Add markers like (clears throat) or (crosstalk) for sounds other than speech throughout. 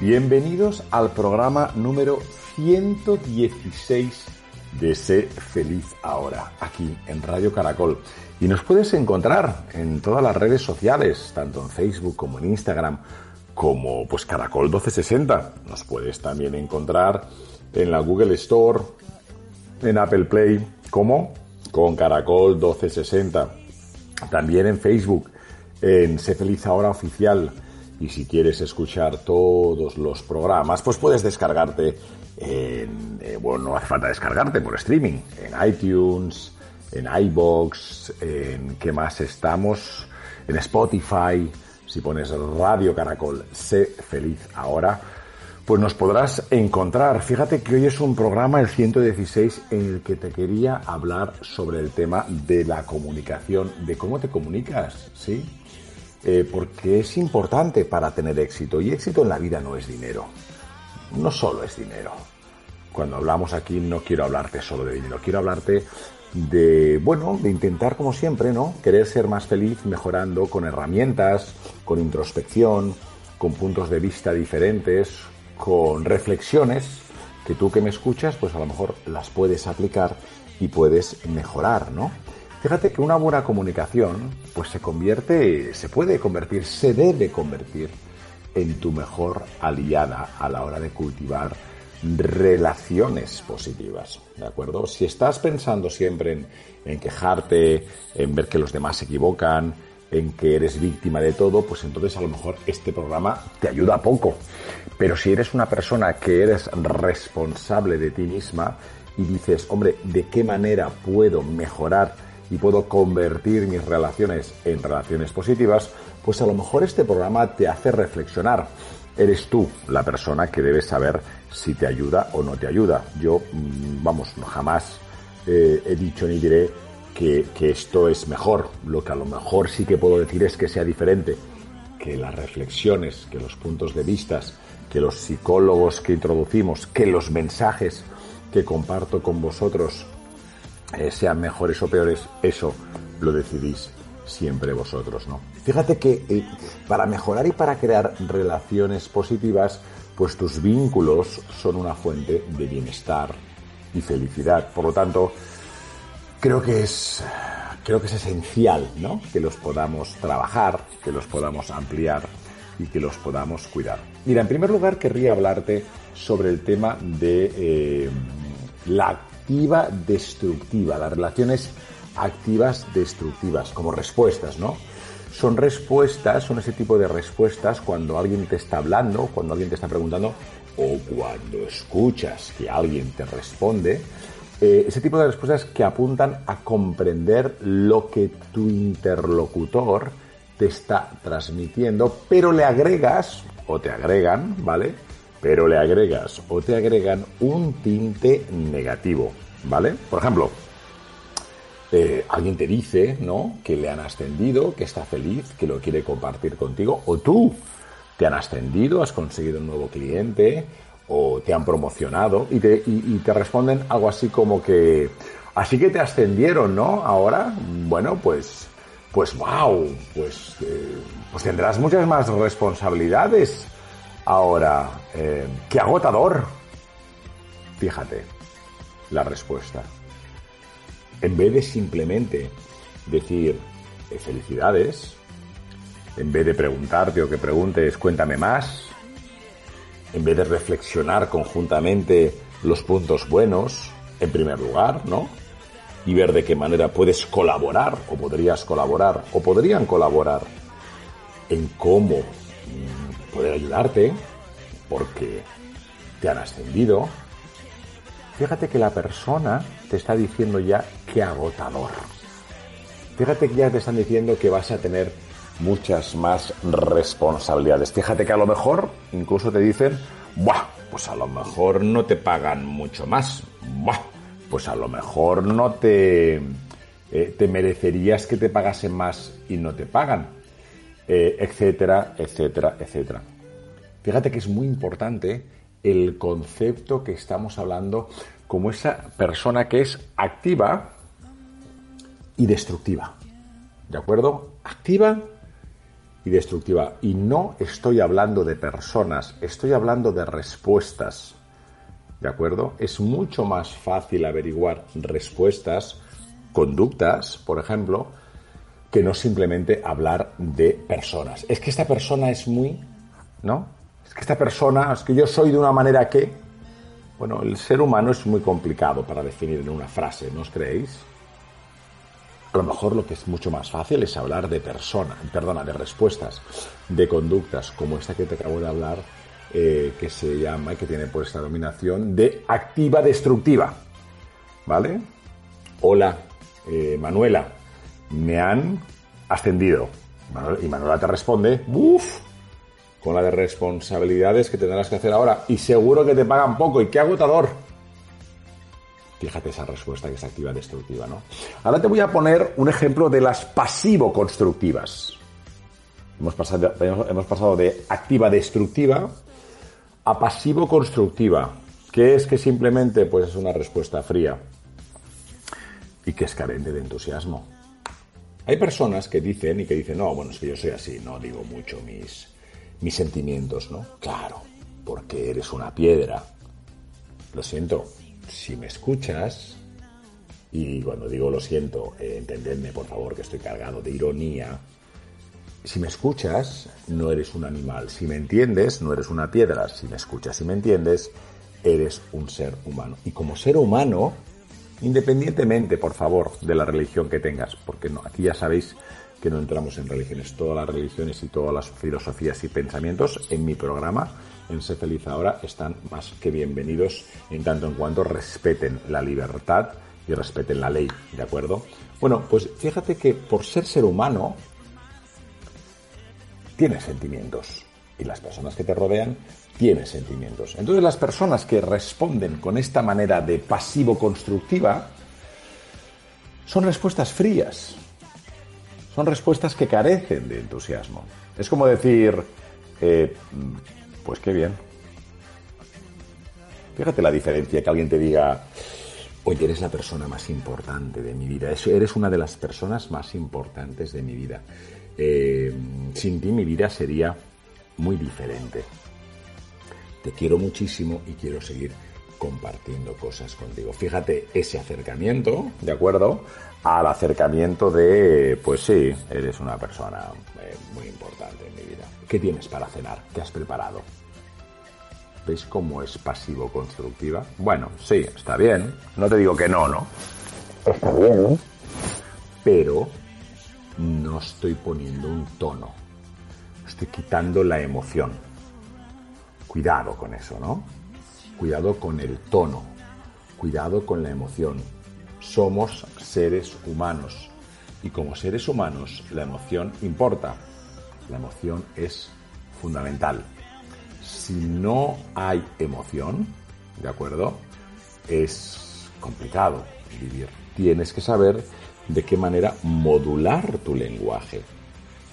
Bienvenidos al programa número 116 de Sé Feliz Ahora, aquí en Radio Caracol. Y nos puedes encontrar en todas las redes sociales, tanto en Facebook como en Instagram, como pues Caracol 1260. Nos puedes también encontrar en la Google Store, en Apple Play, como con Caracol 1260. También en Facebook, en Sé Feliz Ahora Oficial. Y si quieres escuchar todos los programas, pues puedes descargarte en, eh, bueno, no hace falta descargarte por streaming, en iTunes, en iBox, en qué más estamos, en Spotify, si pones Radio Caracol, sé feliz ahora, pues nos podrás encontrar. Fíjate que hoy es un programa, el 116, en el que te quería hablar sobre el tema de la comunicación, de cómo te comunicas, ¿sí? Eh, porque es importante para tener éxito y éxito en la vida no es dinero, no solo es dinero. Cuando hablamos aquí no quiero hablarte solo de dinero, quiero hablarte de, bueno, de intentar como siempre, ¿no? Querer ser más feliz mejorando con herramientas, con introspección, con puntos de vista diferentes, con reflexiones que tú que me escuchas, pues a lo mejor las puedes aplicar y puedes mejorar, ¿no? Fíjate que una buena comunicación pues se convierte, se puede convertir, se debe convertir en tu mejor aliada a la hora de cultivar relaciones positivas, ¿de acuerdo? Si estás pensando siempre en, quejarte, en ver que los demás se equivocan, en que eres víctima de todo, pues entonces a lo mejor este programa te ayuda poco. Pero si eres una persona que eres responsable de ti misma y dices, hombre, ¿de qué manera puedo mejorar y puedo convertir mis relaciones en relaciones positivas, pues a lo mejor este programa te hace reflexionar. Eres tú la persona que debes saber si te ayuda o no te ayuda. Yo, mm, vamos, jamás eh, he dicho ni diré que, que esto es mejor. Lo que a lo mejor sí que puedo decir es que sea diferente. Que las reflexiones, que los puntos de vista, que los psicólogos que introducimos, que los mensajes que comparto con vosotros eh, sean mejores o peores, eso lo decidís siempre vosotros, ¿no? Fíjate que eh, para mejorar y para crear relaciones positivas, pues tus vínculos son una fuente de bienestar y felicidad. Por lo tanto, creo que es creo que es esencial, ¿no? Que los podamos trabajar, que los podamos ampliar y que los podamos cuidar. Mira, en primer lugar querría hablarte sobre el tema de eh, la activa destructiva, las relaciones activas destructivas, como respuestas, ¿no? Son respuestas, son ese tipo de respuestas cuando alguien te está hablando, cuando alguien te está preguntando, o cuando escuchas que alguien te responde, eh, ese tipo de respuestas que apuntan a comprender lo que tu interlocutor te está transmitiendo, pero le agregas, o te agregan, ¿vale? Pero le agregas o te agregan un tinte negativo, ¿vale? Por ejemplo, eh, alguien te dice, ¿no? Que le han ascendido, que está feliz, que lo quiere compartir contigo, o tú te han ascendido, has conseguido un nuevo cliente o te han promocionado y te, responden algo así como que, así que te ascendieron, ¿no? Ahora, bueno, pues, pues wow, pues, eh, pues tendrás muchas más responsabilidades. Ahora, eh, qué agotador. Fíjate la respuesta. En vez de simplemente decir eh, felicidades, en vez de preguntarte o que preguntes cuéntame más, en vez de reflexionar conjuntamente los puntos buenos, en primer lugar, ¿no? Y ver de qué manera puedes colaborar o podrías colaborar o podrían colaborar en cómo poder ayudarte porque te han ascendido. Fíjate que la persona te está diciendo ya que agotador. Fíjate que ya te están diciendo que vas a tener muchas más responsabilidades. Fíjate que a lo mejor incluso te dicen, Buah, pues a lo mejor no te pagan mucho más. Buah, pues a lo mejor no te, eh, te merecerías que te pagasen más y no te pagan, eh, etcétera, etcétera, etcétera. Fíjate que es muy importante el concepto que estamos hablando como esa persona que es activa y destructiva. ¿De acuerdo? Activa y destructiva. Y no estoy hablando de personas, estoy hablando de respuestas. ¿De acuerdo? Es mucho más fácil averiguar respuestas, conductas, por ejemplo, que no simplemente hablar de personas. Es que esta persona es muy, ¿no? Es que esta persona, es que yo soy de una manera que, bueno, el ser humano es muy complicado para definir en una frase, ¿no os creéis? A lo mejor lo que es mucho más fácil es hablar de personas, perdona, de respuestas, de conductas, como esta que te acabo de hablar, eh, que se llama y que tiene por esta dominación de activa destructiva. ¿Vale? Hola, eh, Manuela, me han ascendido. Y Manuela te responde, uff, con la de responsabilidades que tendrás que hacer ahora. Y seguro que te pagan poco. Y qué agotador. Fíjate esa respuesta que es activa destructiva, ¿no? Ahora te voy a poner un ejemplo de las pasivo-constructivas. Hemos pasado, hemos pasado de activa destructiva a pasivo-constructiva, que es que simplemente pues, es una respuesta fría y que es carente de entusiasmo. Hay personas que dicen y que dicen, no, bueno, es que yo soy así, no digo mucho mis, mis sentimientos, ¿no? Claro, porque eres una piedra. Lo siento, si me escuchas, y cuando digo lo siento, eh, entendedme por favor que estoy cargado de ironía, si me escuchas, no eres un animal. Si me entiendes, no eres una piedra. Si me escuchas y me entiendes, eres un ser humano. Y como ser humano, independientemente, por favor, de la religión que tengas, porque no, aquí ya sabéis que no entramos en religiones. Todas las religiones y todas las filosofías y pensamientos en mi programa en Sé Feliz Ahora están más que bienvenidos en tanto en cuanto respeten la libertad y respeten la ley, ¿de acuerdo? Bueno, pues fíjate que por ser ser humano, tienes sentimientos y las personas que te rodean tienen sentimientos. Entonces las personas que responden con esta manera de pasivo-constructiva son respuestas frías, son respuestas que carecen de entusiasmo. Es como decir, eh, pues qué bien. Fíjate la diferencia que alguien te diga, oye, eres la persona más importante de mi vida, eres una de las personas más importantes de mi vida. Eh, sin ti mi vida sería muy diferente. Te quiero muchísimo y quiero seguir compartiendo cosas contigo. Fíjate ese acercamiento, ¿de acuerdo? Al acercamiento de, pues sí, eres una persona eh, muy importante en mi vida. ¿Qué tienes para cenar? ¿Qué has preparado? ¿Veis cómo es pasivo-constructiva? Bueno, sí, está bien. No te digo que no, ¿no? Está bien. Pero no estoy poniendo un tono. Quitando la emoción. Cuidado con eso, ¿no? Cuidado con el tono. Cuidado con la emoción. Somos seres humanos. Y como seres humanos, la emoción importa. La emoción es fundamental si no hay emoción, ¿de acuerdo? Es complicado vivir. Tienes que saber de qué manera modular tu lenguaje.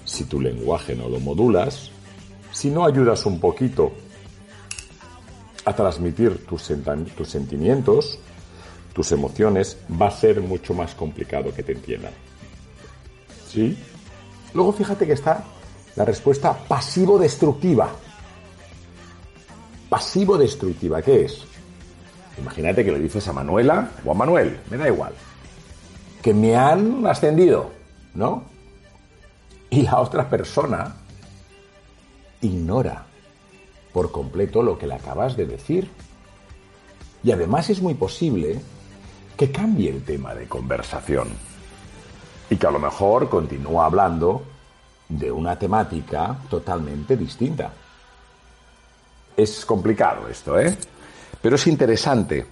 Si tu lenguaje no lo modulas, si no ayudas un poquito a transmitir tus, sentimientos, tus emociones, va a ser mucho más complicado que te entiendan. ¿Sí? Luego fíjate que está la respuesta pasivo-destructiva. Pasivo-destructiva, ¿qué es? Imagínate que le dices a Manuela o a Manuel, me da igual, que me han ascendido, ¿no? Y la otra persona ignora por completo lo que le acabas de decir. Y además es muy posible que cambie el tema de conversación y que a lo mejor continúa hablando de una temática totalmente distinta. Es complicado esto, ¿eh? Pero es interesante.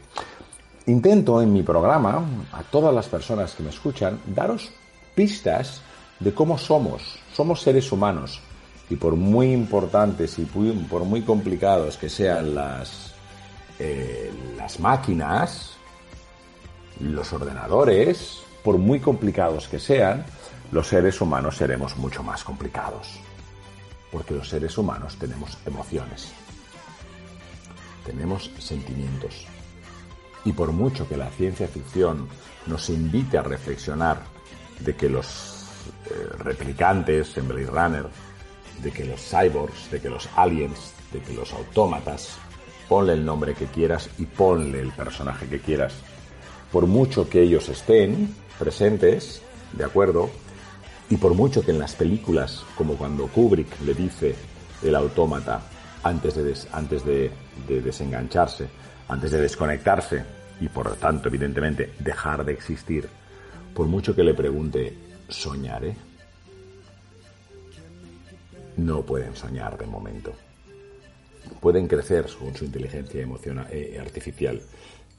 Intento en mi programa, a todas las personas que me escuchan, daros pistas de cómo somos. Somos seres humanos. Y por muy importantes y por muy complicados que sean las, eh, las máquinas, los ordenadores, por muy complicados que sean, los seres humanos seremos mucho más complicados. Porque los seres humanos tenemos emociones tenemos sentimientos. Y por mucho que la ciencia ficción nos invite a reflexionar de que los eh, replicantes en Blade Runner, de que los cyborgs, de que los aliens, de que los autómatas, ponle el nombre que quieras y ponle el personaje que quieras, por mucho que ellos estén presentes, ¿de acuerdo? Y por mucho que en las películas, como cuando Kubrick le dice el autómata, antes de, antes de, desengancharse, antes de desconectarse y por lo tanto, evidentemente, dejar de existir, por mucho que le pregunte, ¿soñaré? No pueden soñar de momento. Pueden crecer con su inteligencia emocional, eh, artificial,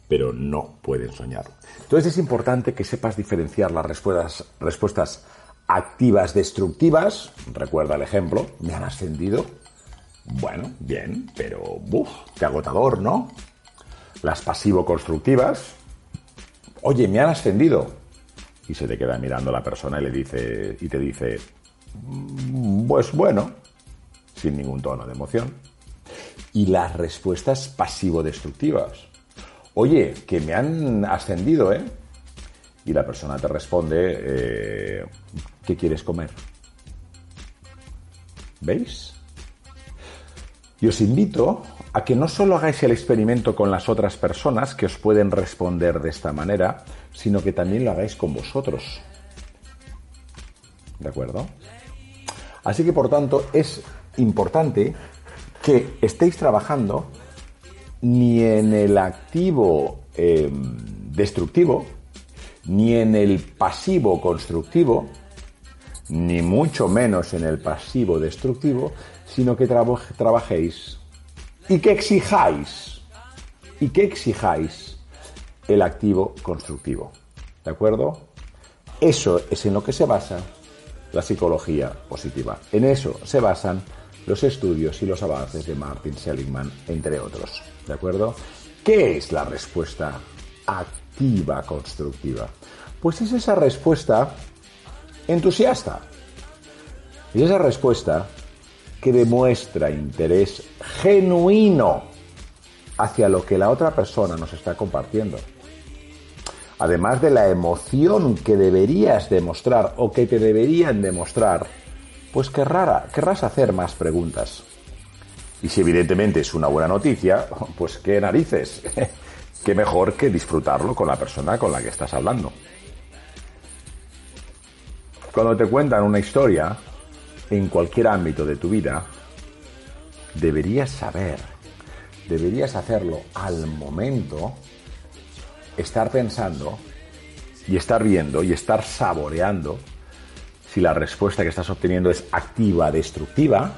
pero no pueden soñar. Entonces es importante que sepas diferenciar las respuestas, activas destructivas, recuerda el ejemplo, me han ascendido, bueno, bien, pero ¡buf! qué agotador, ¿no? Las pasivo-constructivas. Oye, me han ascendido. Y se te queda mirando la persona y le dice, y te dice, mm, pues bueno, sin ningún tono de emoción. Y las respuestas pasivo-destructivas. Oye, que me han ascendido, ¿eh? Y la persona te responde, eh, ¿qué quieres comer? ¿Veis? Y os invito a que no solo hagáis el experimento con las otras personas que os pueden responder de esta manera, sino que también lo hagáis con vosotros. ¿De acuerdo? Así que por tanto es importante que estéis trabajando ni en el activo em, destructivo, ni en el pasivo constructivo, ni mucho menos en el pasivo destructivo, sino que trabajéis y que exijáis, y que exijáis el activo constructivo. ¿De acuerdo? Eso es en lo que se basa la psicología positiva. En eso se basan los estudios y los avances de Martin Seligman, entre otros. ¿De acuerdo? ¿Qué es la respuesta activa constructiva? Pues es esa respuesta entusiasta. Y esa respuesta que demuestra interés genuino hacia lo que la otra persona nos está compartiendo. Además de la emoción que deberías demostrar o que te deberían demostrar, pues querrás hacer más preguntas. Y si evidentemente es una buena noticia, (laughs) pues qué narices. (laughs) qué mejor que disfrutarlo con la persona con la que estás hablando. Cuando te cuentan una historia, en cualquier ámbito de tu vida, deberías saber, deberías hacerlo al momento, estar pensando y estar viendo y estar saboreando si la respuesta que estás obteniendo es activa, destructiva,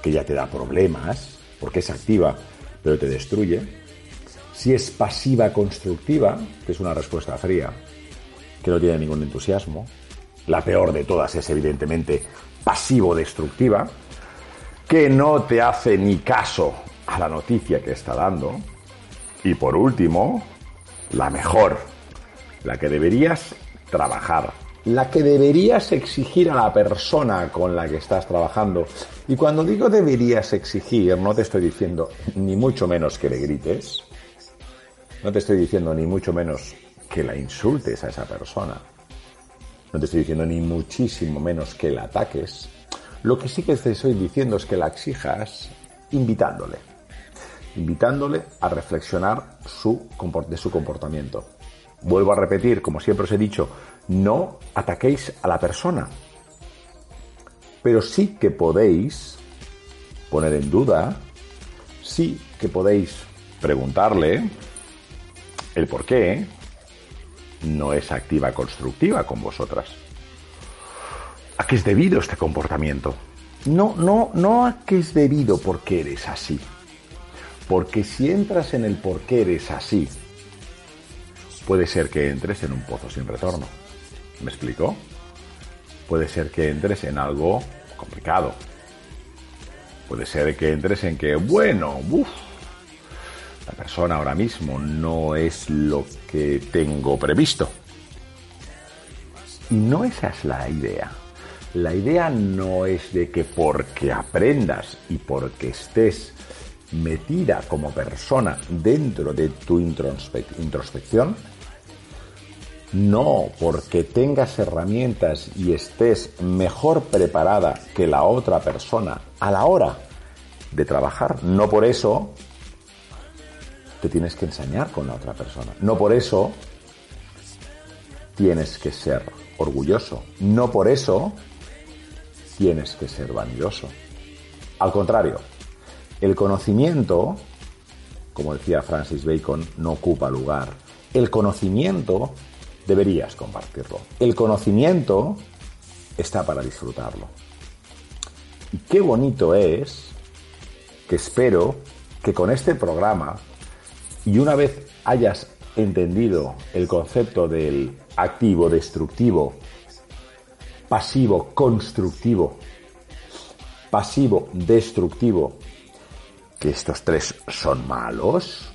que ya te da problemas, porque es activa, pero te destruye. Si es pasiva, constructiva, que es una respuesta fría, que no tiene ningún entusiasmo, la peor de todas es evidentemente pasivo-destructiva, que no te hace ni caso a la noticia que está dando. Y por último, la mejor, la que deberías trabajar la que deberías exigir a la persona con la que estás trabajando. Y cuando digo deberías exigir, no te estoy diciendo ni mucho menos que le grites, no te estoy diciendo ni mucho menos que la insultes a esa persona, no te estoy diciendo ni muchísimo menos que la ataques. Lo que sí que te estoy diciendo es que la exijas invitándole, invitándole a reflexionar su, de su comportamiento. Vuelvo a repetir, como siempre os he dicho, no ataquéis a la persona, pero sí que podéis poner en duda, sí que podéis preguntarle el por qué no es activa constructiva con vosotras. ¿A qué es debido este comportamiento? No, no, no a qué es debido porque eres así. Porque si entras en el por qué eres así, puede ser que entres en un pozo sin retorno. ¿Me explico? Puede ser que entres en algo complicado. Puede ser que entres en que, bueno, la persona ahora mismo no es lo que tengo previsto. Y no esa es la idea. La idea no es de que porque aprendas y porque estés metida como persona dentro de tu introspección, no porque tengas herramientas y estés mejor preparada que la otra persona a la hora de trabajar, no por eso te tienes que ensañar con la otra persona. No por eso tienes que ser orgulloso. No por eso tienes que ser vanidoso. Al contrario, el conocimiento, como decía Francis Bacon, no ocupa lugar. El conocimiento deberías compartirlo. El conocimiento está para disfrutarlo. Y qué bonito es que espero que con este programa y una vez hayas entendido el concepto del activo destructivo, pasivo constructivo, pasivo destructivo, que estos tres son malos,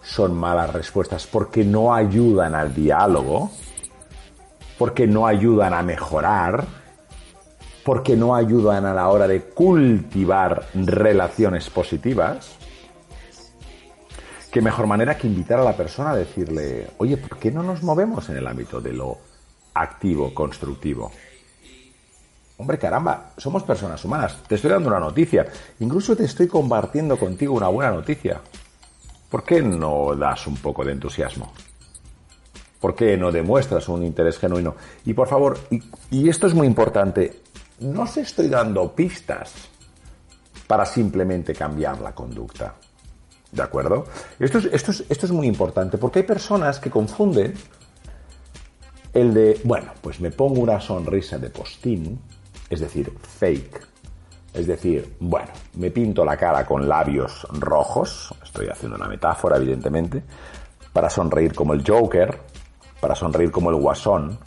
son malas respuestas porque no ayudan al diálogo, porque no ayudan a mejorar, porque no ayudan a la hora de cultivar relaciones positivas, qué mejor manera que invitar a la persona a decirle, oye, ¿por qué no nos movemos en el ámbito de lo activo, constructivo? Hombre, caramba, somos personas humanas. Te estoy dando una noticia. Incluso te estoy compartiendo contigo una buena noticia. ¿Por qué no das un poco de entusiasmo? ¿Por qué no demuestras un interés genuino? Y por favor, y, esto es muy importante, no se estoy dando pistas para simplemente cambiar la conducta. ¿De acuerdo? Esto es, esto, esto es muy importante porque hay personas que confunden el de, bueno, pues me pongo una sonrisa de postín, es decir, fake. Es decir, bueno, me pinto la cara con labios rojos, estoy haciendo una metáfora, evidentemente, para sonreír como el Joker, para sonreír como el Guasón,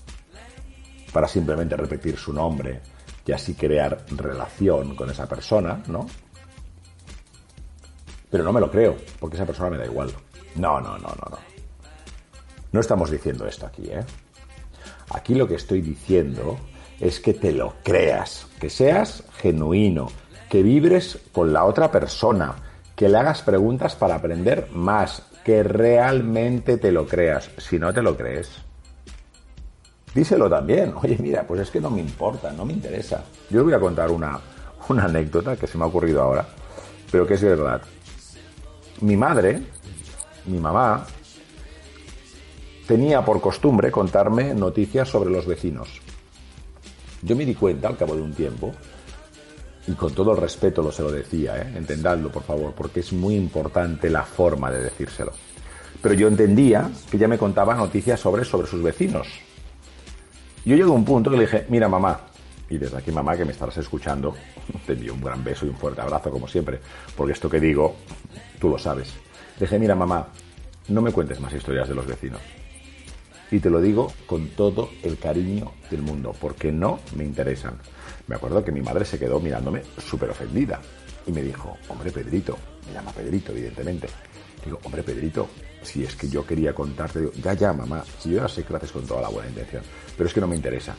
para simplemente repetir su nombre y así crear relación con esa persona, ¿no? Pero no me lo creo, porque esa persona me da igual. No, no, no, no, no. No estamos diciendo esto aquí, ¿eh? Aquí lo que estoy diciendo es que te lo creas, que seas genuino, que vibres con la otra persona, que le hagas preguntas para aprender más, que realmente te lo creas. Si no te lo crees, díselo también. (laughs) Oye, mira, pues es que no me importa, no me interesa. Yo os voy a contar una, una anécdota que se me ha ocurrido ahora, pero que es verdad mi madre, mi mamá, tenía por costumbre contarme noticias sobre los vecinos. Yo me di cuenta al cabo de un tiempo, y con todo el respeto lo se lo decía, ¿eh? entendadlo por favor, porque es muy importante la forma de decírselo. Pero yo entendía que ella me contaba noticias sobre, sobre sus vecinos. Yo llego a un punto que le dije, mira mamá, y desde aquí mamá que me estarás escuchando, (laughs) te envío un gran beso y un fuerte abrazo como siempre, porque esto que digo tú lo sabes. Le dije, mira mamá, no me cuentes más historias de los vecinos. Y te lo digo con todo el cariño del mundo, porque no me interesan. Me acuerdo que mi madre se quedó mirándome súper ofendida y me dijo, hombre Pedrito, me llama Pedrito evidentemente, Digo, hombre, Pedrito, si es que yo quería contarte, digo, ya, ya, mamá, si yo ya sé que lo haces con toda la buena intención, pero es que no me interesa.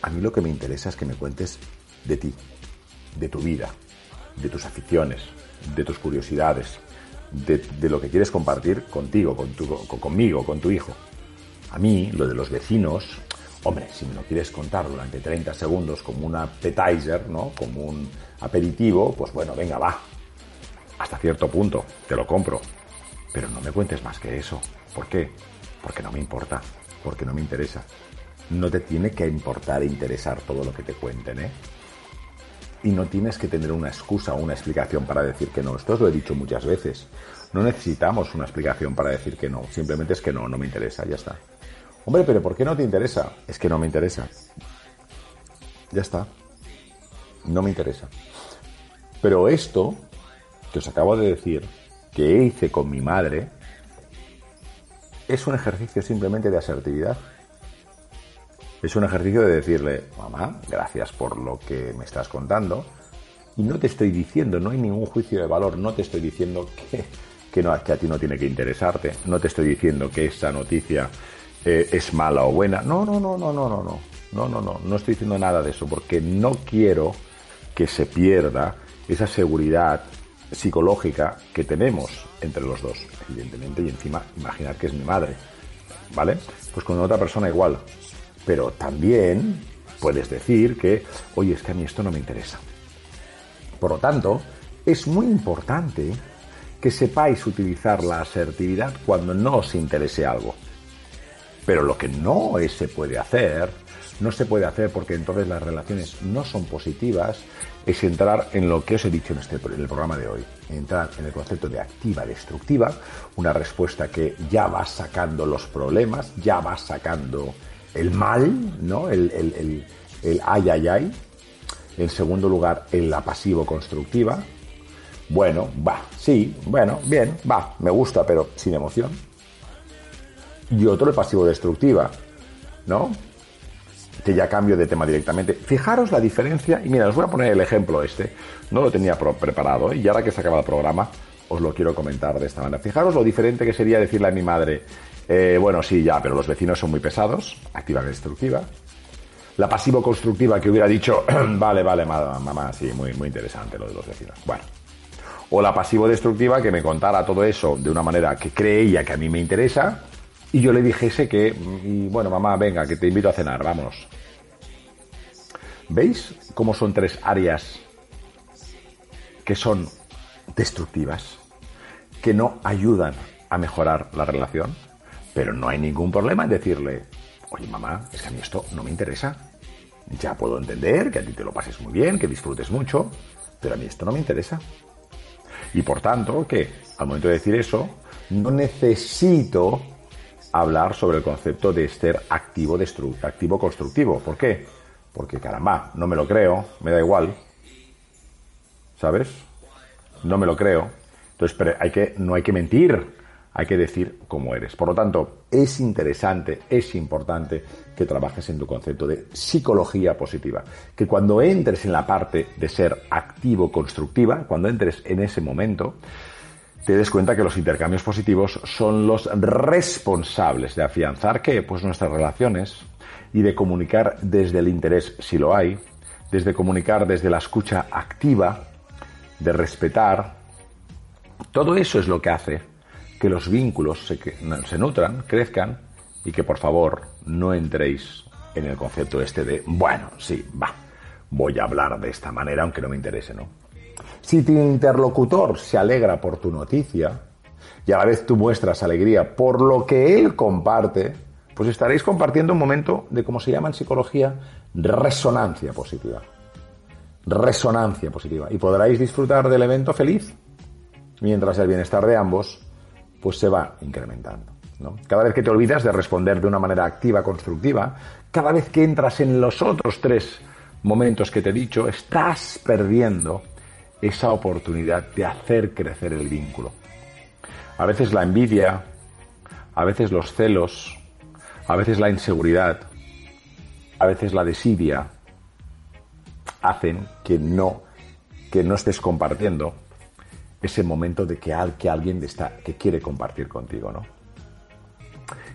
A mí lo que me interesa es que me cuentes de ti, de tu vida, de tus aficiones, de tus curiosidades, de, lo que quieres compartir contigo, con tu, conmigo, con tu hijo. A mí, lo de los vecinos, hombre, si me lo quieres contar durante 30 segundos como un appetizer, ¿no? Como un aperitivo, pues bueno, venga, va. Hasta cierto punto, te lo compro. Pero no me cuentes más que eso. ¿Por qué? Porque no me importa, porque no me interesa. No te tiene que importar e interesar todo lo que te cuenten, ¿eh? Y no tienes que tener una excusa o una explicación para decir que no. Esto os lo he dicho muchas veces. No necesitamos una explicación para decir que no. Simplemente es que no, no me interesa, ya está. Hombre, pero ¿por qué no te interesa? Es que no me interesa. Ya está. No me interesa. Pero esto que os acabo de decir, que hice con mi madre, es un ejercicio simplemente de asertividad. Es un ejercicio de decirle, mamá, gracias por lo que me estás contando. Y no te estoy diciendo, no hay ningún juicio de valor, no te estoy diciendo que, que, no, a ti no tiene que interesarte, no te estoy diciendo que esta noticia eh, es mala o buena. No, no, no, no, no, no, no. No, no, no, no estoy diciendo nada de eso, porque no quiero que se pierda esa seguridad psicológica que tenemos entre los dos, evidentemente, y encima imaginar que es mi madre, ¿vale? Pues con otra persona igual, pero también puedes decir que, oye, es que a mí esto no me interesa. Por lo tanto, es muy importante que sepáis utilizar la asertividad cuando no os interese algo. Pero lo que no se puede hacer, no se puede hacer porque entonces las relaciones no son positivas, es entrar en lo que os he dicho en, este, el programa de hoy. Entrar en el concepto de activa destructiva, una respuesta que ya va sacando los problemas, ya va sacando el mal, ¿no? El, el, ay, ay, ay. En segundo lugar, en la pasivo constructiva. Bueno, va, sí, bueno, bien, va, me gusta, pero sin emoción. Y otro, el pasivo destructiva, ¿no? Que ya cambio de tema directamente. Fijaros la diferencia, y mira, os voy a poner el ejemplo este. No lo tenía preparado, y ahora que se acaba el programa, os lo quiero comentar de esta manera. Fijaros lo diferente que sería decirle a mi madre, eh, bueno, sí, ya, pero los vecinos son muy pesados. Activa destructiva. La pasivo constructiva que hubiera dicho, (clears throat) vale, vale, mamá, sí, muy, muy interesante lo de los vecinos. Bueno. O la pasivo destructiva que me contara todo eso de una manera que creía que a mí me interesa y yo le dijese que, y bueno, mamá, venga, que te invito a cenar, vámonos. ¿Veis cómo son tres áreas que son destructivas, que no ayudan a mejorar la relación? Pero no hay ningún problema en decirle, oye mamá, es que a mí esto no me interesa. Ya puedo entender que a ti te lo pases muy bien, que disfrutes mucho, pero a mí esto no me interesa. Y por tanto, que al momento de decir eso, no necesito hablar sobre el concepto de ser activo, activo constructivo. ¿Por qué? Porque caramba, no me lo creo, me da igual. ¿Sabes? No me lo creo. Entonces, pero hay que, no hay que mentir hay que decir cómo eres. Por lo tanto, es interesante, es importante que trabajes en tu concepto de psicología positiva. Que cuando entres en la parte de ser activo constructiva, cuando entres en ese momento, te des cuenta que los intercambios positivos son los responsables de afianzar que pues nuestras relaciones y de comunicar desde el interés si lo hay, desde comunicar desde la escucha activa, de respetar. Todo eso es lo que hace que los vínculos se, se nutran, crezcan y que por favor no entréis en el concepto este de, bueno, sí, va, voy a hablar de esta manera aunque no me interese, ¿no? Si tu interlocutor se alegra por tu noticia y a la vez tú muestras alegría por lo que él comparte, pues estaréis compartiendo un momento de, como se llama en psicología, resonancia positiva. Resonancia positiva. Y podréis disfrutar del evento feliz, mientras el bienestar de ambos pues se va incrementando. Cada vez que te olvidas de responder de una manera activa, constructiva, cada vez que entras en los otros tres momentos que te he dicho, estás perdiendo esa oportunidad de hacer crecer el vínculo. A veces la envidia, a veces los celos, a veces la inseguridad, a veces la desidia hacen que no, que no estés compartiendo ese momento de que, alguien está, que quiere compartir contigo, ¿no?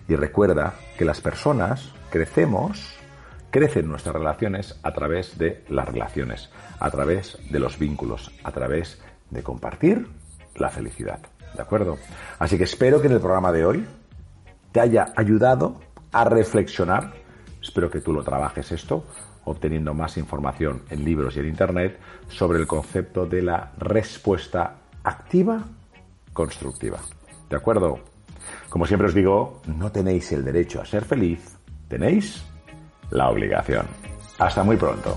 Y recuerda que las personas crecemos, crecen nuestras relaciones a través de las relaciones, a través de los vínculos, a través de compartir la felicidad. ¿De acuerdo? Así que espero que en el programa de hoy te haya ayudado a reflexionar. Espero que tú lo trabajes esto, obteniendo más información en libros y en Internet sobre el concepto de la respuesta activa constructiva. ¿De acuerdo? Como siempre os digo, no tenéis el derecho a ser feliz, tenéis la obligación. Hasta muy pronto.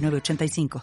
85